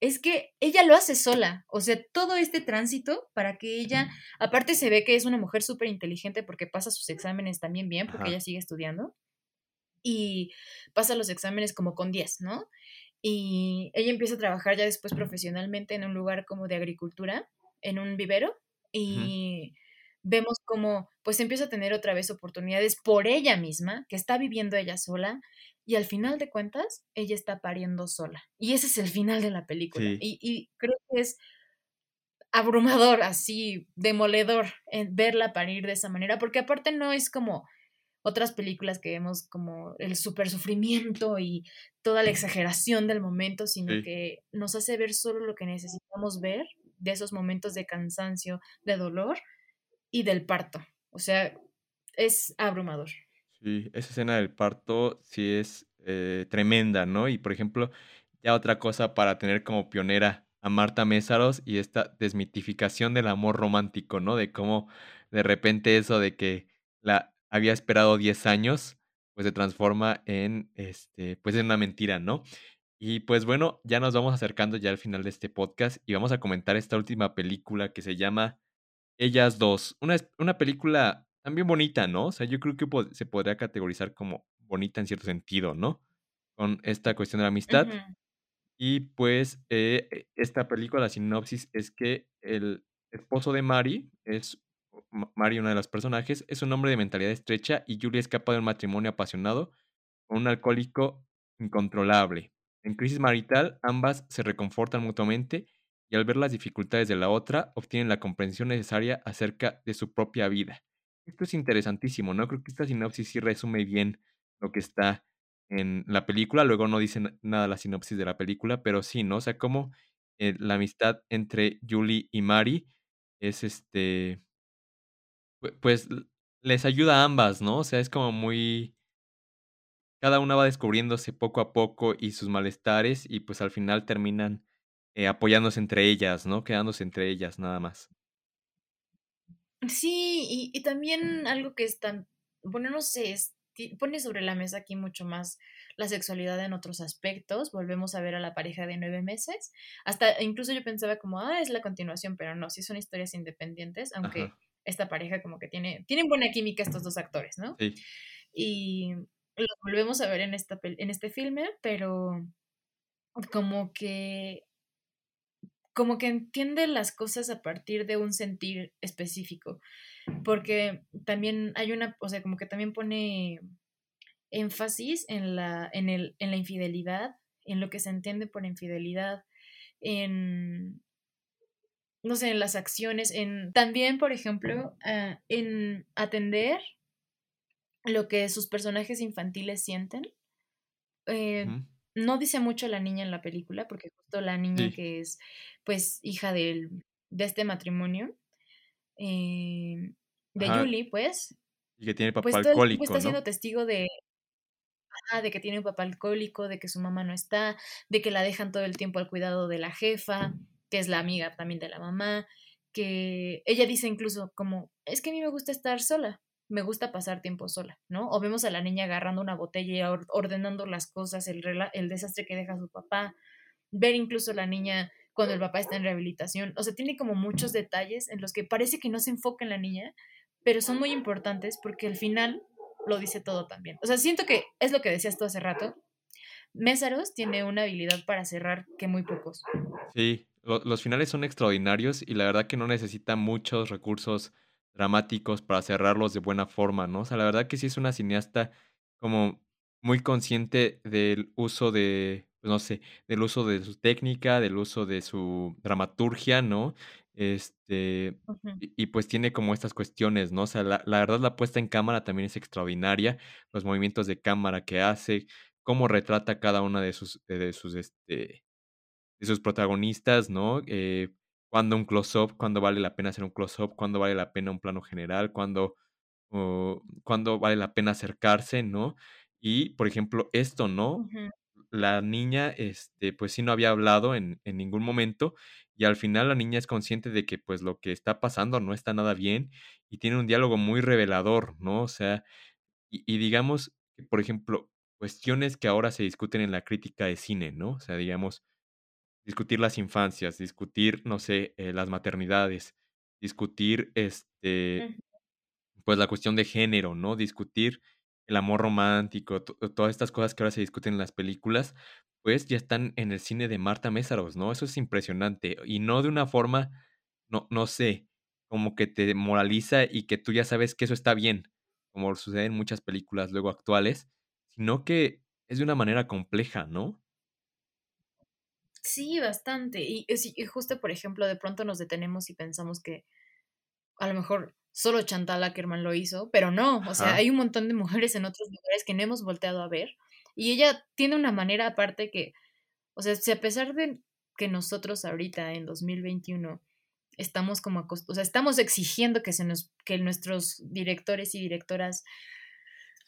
Speaker 1: es que ella lo hace sola, o sea, todo este tránsito para que ella, aparte se ve que es una mujer súper inteligente porque pasa sus exámenes también bien, porque ella sigue estudiando, y pasa los exámenes como con 10, ¿no? Y ella empieza a trabajar ya después profesionalmente en un lugar como de agricultura, en un vivero, y vemos como pues empieza a tener otra vez oportunidades por ella misma, que está viviendo ella sola, y al final de cuentas, ella está pariendo sola. Y ese es el final de la película. Y, creo que es abrumador, así, demoledor, en verla parir de esa manera, porque aparte no es como otras películas que vemos como el super sufrimiento y toda la exageración del momento, sino que nos hace ver solo lo que necesitamos ver de esos momentos de cansancio, de dolor y del parto. O sea, es abrumador.
Speaker 2: Sí, esa escena del parto sí es eh, tremenda, ¿no? Y por ejemplo, ya otra cosa para tener como pionera a Marta Mésaros y esta desmitificación del amor romántico, ¿no? De cómo de repente eso de que la había esperado 10 años, pues se transforma en, este, pues en una mentira, ¿no? Y pues bueno, ya nos vamos acercando ya al final de este podcast y vamos a comentar esta última película que se llama Ellas dos. Una, una película también bonita, ¿no? O sea, yo creo que se podría categorizar como bonita en cierto sentido, ¿no? Con esta cuestión de la amistad. Y pues eh, e, esta película, la sinopsis, es que el esposo de Mari, es Mari, una de las personajes, es un hombre de mentalidad estrecha y Julia escapa de un matrimonio apasionado con un alcohólico incontrolable. En crisis marital, ambas se reconfortan mutuamente y al ver las dificultades de la otra, obtienen la comprensión necesaria acerca de su propia vida. Esto es interesantísimo, ¿no? Creo que esta sinopsis sí resume bien lo que está en la película. Luego no dice nada la sinopsis de la película, pero sí, ¿no? O sea, como eh, la amistad entre Julie y Mari es este. Pues les ayuda a ambas, ¿no? O sea, es como muy. Cada una va descubriéndose poco a poco y sus malestares, y pues al final terminan eh, apoyándose entre ellas, ¿no? Quedándose entre ellas, nada más.
Speaker 1: Sí, y, también algo que es tan, bueno, no sé, pone sobre la mesa aquí mucho más la sexualidad en otros aspectos. Volvemos a ver a la pareja de nueve meses. Hasta incluso yo pensaba como, ah, es la continuación, pero no, sí son historias independientes, aunque esta pareja como que tiene, tienen buena química estos dos actores, ¿no?
Speaker 2: Sí.
Speaker 1: Y los volvemos a ver en, esta, en este filme, pero como que como que entiende las cosas a partir de un sentir específico, porque también hay una, o sea, como que también pone énfasis en la, en el, en la infidelidad, en lo que se entiende por infidelidad, en, no sé, en las acciones, en también, por ejemplo, ah, en atender lo que sus personajes infantiles sienten. Eh, no dice mucho la niña en la película, porque justo la niña que es, pues, hija de este matrimonio, eh, de Julie, pues.
Speaker 2: Y que tiene pues, papá alcohólico.
Speaker 1: está siendo testigo de. de que tiene un papá alcohólico, de que su mamá no está, de que la dejan todo el tiempo al cuidado de la jefa, que es la amiga también de la mamá, que ella dice incluso como, es que a mí me gusta estar sola, me gusta pasar tiempo sola, ¿no? O vemos a la niña agarrando una botella y ordenando las cosas, el, desastre que deja su papá, ver incluso a la niña cuando el papá está en rehabilitación, o sea, tiene como muchos detalles en los que parece que no se enfoca en la niña, pero son muy importantes porque al final lo dice todo también. O sea, siento que es lo que decías tú hace rato. Mésaros tiene una habilidad para cerrar que muy pocos.
Speaker 2: Sí, los finales son extraordinarios y la verdad que no necesita muchos recursos dramáticos para cerrarlos de buena forma, ¿no? O sea, la verdad que sí es una cineasta como muy consciente del uso de, pues, no sé, del uso de su técnica, del uso de su dramaturgia, ¿no? Este, y, pues tiene como estas cuestiones, ¿no? O sea, la, la, verdad la puesta en cámara también es extraordinaria, los movimientos de cámara que hace, cómo retrata cada una de sus, de sus, este, de sus protagonistas, ¿no? Eh, cuando un close-up, cuando vale la pena hacer un close-up, cuando vale la pena un plano general, cuando, cuando vale la pena acercarse, ¿no? Y, por ejemplo, esto, ¿no? La niña, este, pues sí no había hablado en, en, ningún momento y al final la niña es consciente de que pues lo que está pasando no está nada bien y tiene un diálogo muy revelador, ¿no? O sea, y, y digamos, por ejemplo, cuestiones que ahora se discuten en la crítica de cine, ¿no? O sea, digamos, discutir las infancias, discutir, no sé, eh, las maternidades, discutir, este, pues la cuestión de género, ¿no? Discutir el amor romántico, todas estas cosas que ahora se discuten en las películas, pues ya están en el cine de Marta Mésaros, ¿no? Eso es impresionante y no de una forma, no, no sé, como que te moraliza y que tú ya sabes que eso está bien, como sucede en muchas películas luego actuales, sino que es de una manera compleja, ¿no?
Speaker 1: Sí, bastante. Y, justo, por ejemplo, de pronto nos detenemos y pensamos que a lo mejor solo Chantal Ackerman lo hizo, pero no, o sea, hay un montón de mujeres en otros lugares que no hemos volteado a ver. Y ella tiene una manera aparte que, o sea, si a pesar de que nosotros ahorita en 2021 estamos como o sea, estamos exigiendo que se nos que nuestros directores y directoras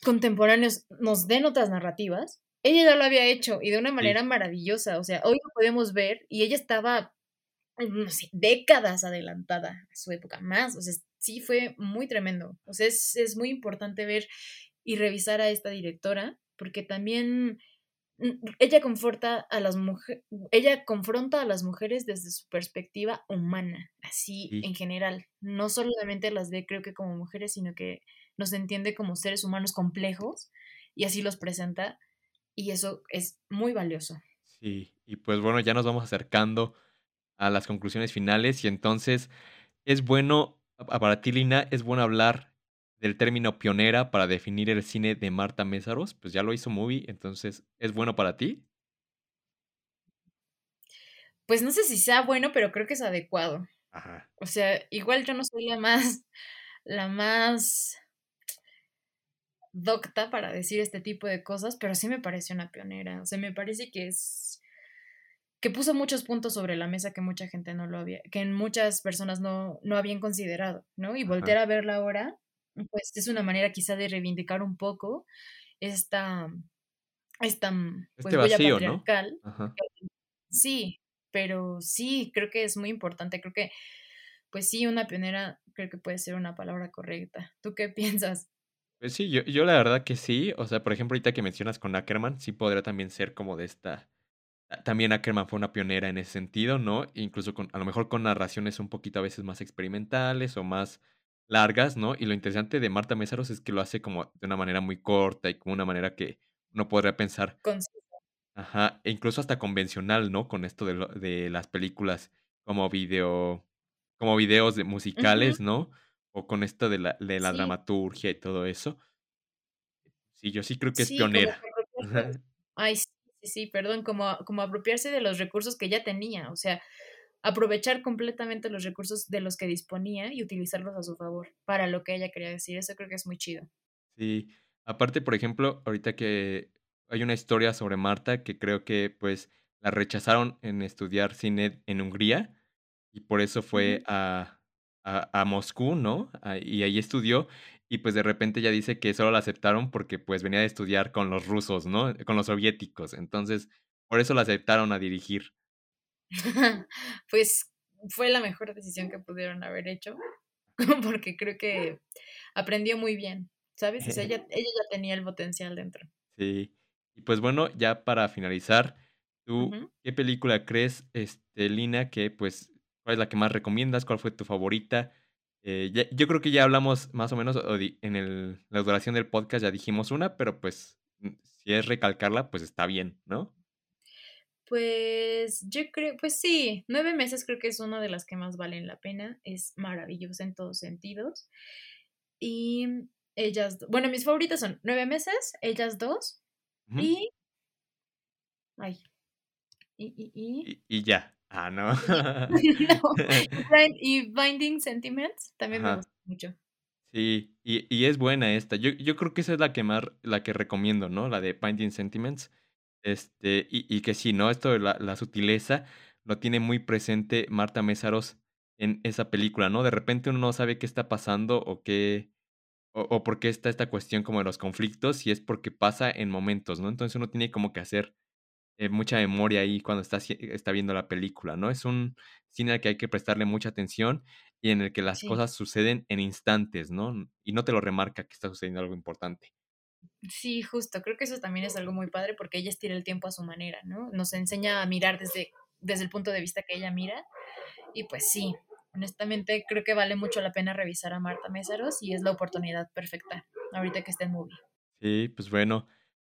Speaker 1: contemporáneos nos den otras narrativas, ella ya lo había hecho y de una manera maravillosa. O sea, hoy lo podemos ver y ella estaba, no sé, décadas adelantada a su época, más. O sea, sí fue muy tremendo. O sea, es, es muy importante ver y revisar a esta directora porque también mm, ella conforta a las mujeres, ella confronta a las mujeres desde su perspectiva humana, así en general. No solamente las ve, creo que como mujeres, sino que nos entiende como seres humanos complejos y así los presenta y eso es muy valioso.
Speaker 2: Sí, y pues bueno, ya nos vamos acercando a las conclusiones finales y entonces es bueno, para ti Lina, es bueno hablar del término pionera para definir el cine de Marta Mésaros, pues ya lo hizo Movie, entonces, ¿es bueno para ti?
Speaker 1: Pues no sé si sea bueno, pero creo que es adecuado. Ajá. O sea, igual yo no soy la más, la más docta para decir este tipo de cosas, pero sí me parece una pionera. O sea, me parece que es que puso muchos puntos sobre la mesa que mucha gente no lo había, que muchas personas no, no habían considerado, ¿no? Y voltear a verla ahora, pues es una manera quizá de reivindicar un poco esta, esta pues, este patriarcal. Sí, pero sí, creo que es muy importante, creo que, pues sí, una pionera creo que puede ser una palabra correcta. ¿Tú qué [laughs] piensas?
Speaker 2: Pues sí, yo, yo la verdad que sí. O sea, por ejemplo, ahorita que mencionas con Ackerman, sí podría también ser como de esta. También Ackerman fue una pionera en ese sentido, ¿no? Incluso con, a lo mejor con narraciones un poquito a veces más experimentales o más largas, ¿no? Y lo interesante de Marta Mésaros es que lo hace como de una manera muy corta y como una manera que uno podría pensar ajá, e incluso hasta convencional, ¿no? Con esto de lo de las películas como video como videos de musicales, ¿no? O con esto de la de la
Speaker 1: Sí.
Speaker 2: dramaturgia y todo eso. Sí, yo sí creo que es
Speaker 1: Sí,
Speaker 2: pionera. [laughs]
Speaker 1: ay, sí, sí, perdón, como como apropiarse de los recursos que ya tenía, o sea, aprovechar completamente los recursos de los que disponía y utilizarlos a su favor, para lo que ella quería decir, eso creo que es muy chido.
Speaker 2: Sí, aparte, por ejemplo, ahorita que hay una historia sobre Marta que creo que, pues, la rechazaron en estudiar cine en Hungría, y por eso fue a a a Moscú, ¿no? Ah, y ahí estudió, y pues, de repente ella dice que solo la aceptaron porque, pues, venía de estudiar con los rusos, ¿no? Con los soviéticos. Entonces, por eso la aceptaron a dirigir. [laughs]
Speaker 1: Pues, fue la mejor decisión que pudieron haber hecho, [laughs] porque creo que aprendió muy bien, ¿sabes? O sea, ella [laughs] ella ya tenía el potencial dentro.
Speaker 2: Sí. Y pues bueno, ya para finalizar, ¿tú qué película crees, este, Lina, que, pues, cuál es la que más recomiendas? ¿Cuál fue tu favorita? Eh, ya yo creo que ya hablamos más o menos, en el la duración del podcast ya dijimos una, pero, pues, si es recalcarla, pues está bien, ¿no?
Speaker 1: Pues, yo creo pues sí, 9 meses creo que es una de las que más valen la pena, es maravillosa en todos sentidos. Y ellas bueno, mis favoritas son 9 meses, Ellas 2
Speaker 2: Ujú.
Speaker 1: y ay, y y y
Speaker 2: Y y ya. Ah, no. [laughs]
Speaker 1: y [laughs] no, y Binding Sentiments también me gusta mucho.
Speaker 2: Sí, y y es buena esta. Yo yo creo que esa es la que más la que recomiendo, ¿no? La de Binding Sentiments. Este, y y que sí, ¿no? Esto de la la sutileza lo tiene muy presente Marta Mésaros en esa película, ¿no? De repente uno no sabe qué está pasando o qué o o por qué está esta cuestión como de los conflictos, y es porque pasa en momentos, ¿no? Entonces uno tiene como que hacer, eh, mucha memoria ahí cuando está está viendo la película, ¿no? Es un cine al que hay que prestarle mucha atención y en el que las
Speaker 1: Sí.
Speaker 2: cosas suceden en instantes, ¿no? Y no te lo remarca que está sucediendo algo importante.
Speaker 1: Sí, justo, creo que eso también es algo muy padre porque ella estira el tiempo a su manera, ¿no? Nos enseña a mirar desde desde el punto de vista que ella mira y, pues sí, honestamente creo que vale mucho la pena revisar a Marta Mésaros y es la oportunidad perfecta ahorita que está en Movie.
Speaker 2: Sí, pues bueno,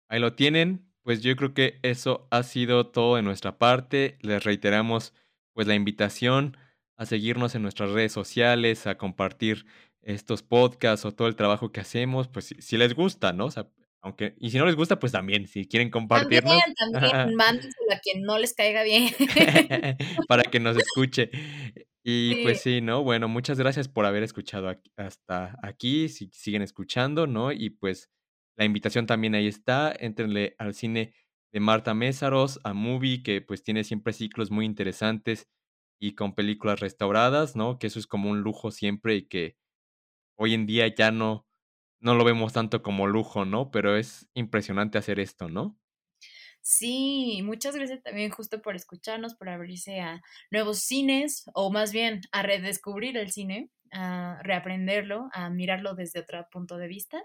Speaker 2: ahí lo tienen. Pues yo creo que eso ha sido todo de nuestra parte. Les reiteramos, pues, la invitación a seguirnos en nuestras redes sociales, a compartir estos podcasts o todo el trabajo que hacemos, pues, si si les gusta, ¿no? O sea, aunque y si no les gusta, pues también, si quieren compartirnos
Speaker 1: también, mándenselo a quien no les caiga bien. [laughs]
Speaker 2: para que nos escuche. Y
Speaker 1: Sí.
Speaker 2: pues sí, ¿no? Bueno, muchas gracias por haber escuchado hasta aquí, si siguen escuchando, ¿no? Y pues la invitación también ahí está, éntrenle al cine de Marta Mésaros, a Movie, que pues tiene siempre ciclos muy interesantes y con películas restauradas, ¿no? Que eso es como un lujo siempre y que hoy en día ya no no lo vemos tanto como lujo, ¿no? Pero es impresionante hacer esto, ¿no?
Speaker 1: Sí, muchas gracias también justo por escucharnos, por abrirse a nuevos cines, o más bien a redescubrir el cine, a reaprenderlo, a mirarlo desde otro punto de vista.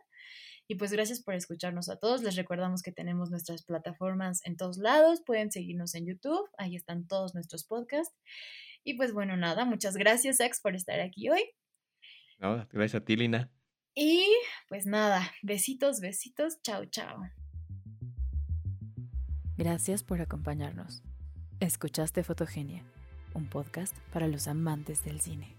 Speaker 1: Y pues gracias por escucharnos a todos. Les recordamos que tenemos nuestras plataformas en todos lados. Pueden seguirnos en YouTube, ahí están todos nuestros podcasts. Y pues bueno, nada, muchas gracias, Ax, por estar aquí hoy.
Speaker 2: No, gracias a ti, Lina.
Speaker 1: Y pues nada, besitos, besitos, chao, chao.
Speaker 3: Gracias por acompañarnos. Escuchaste Fotogenia, un podcast para los amantes del cine.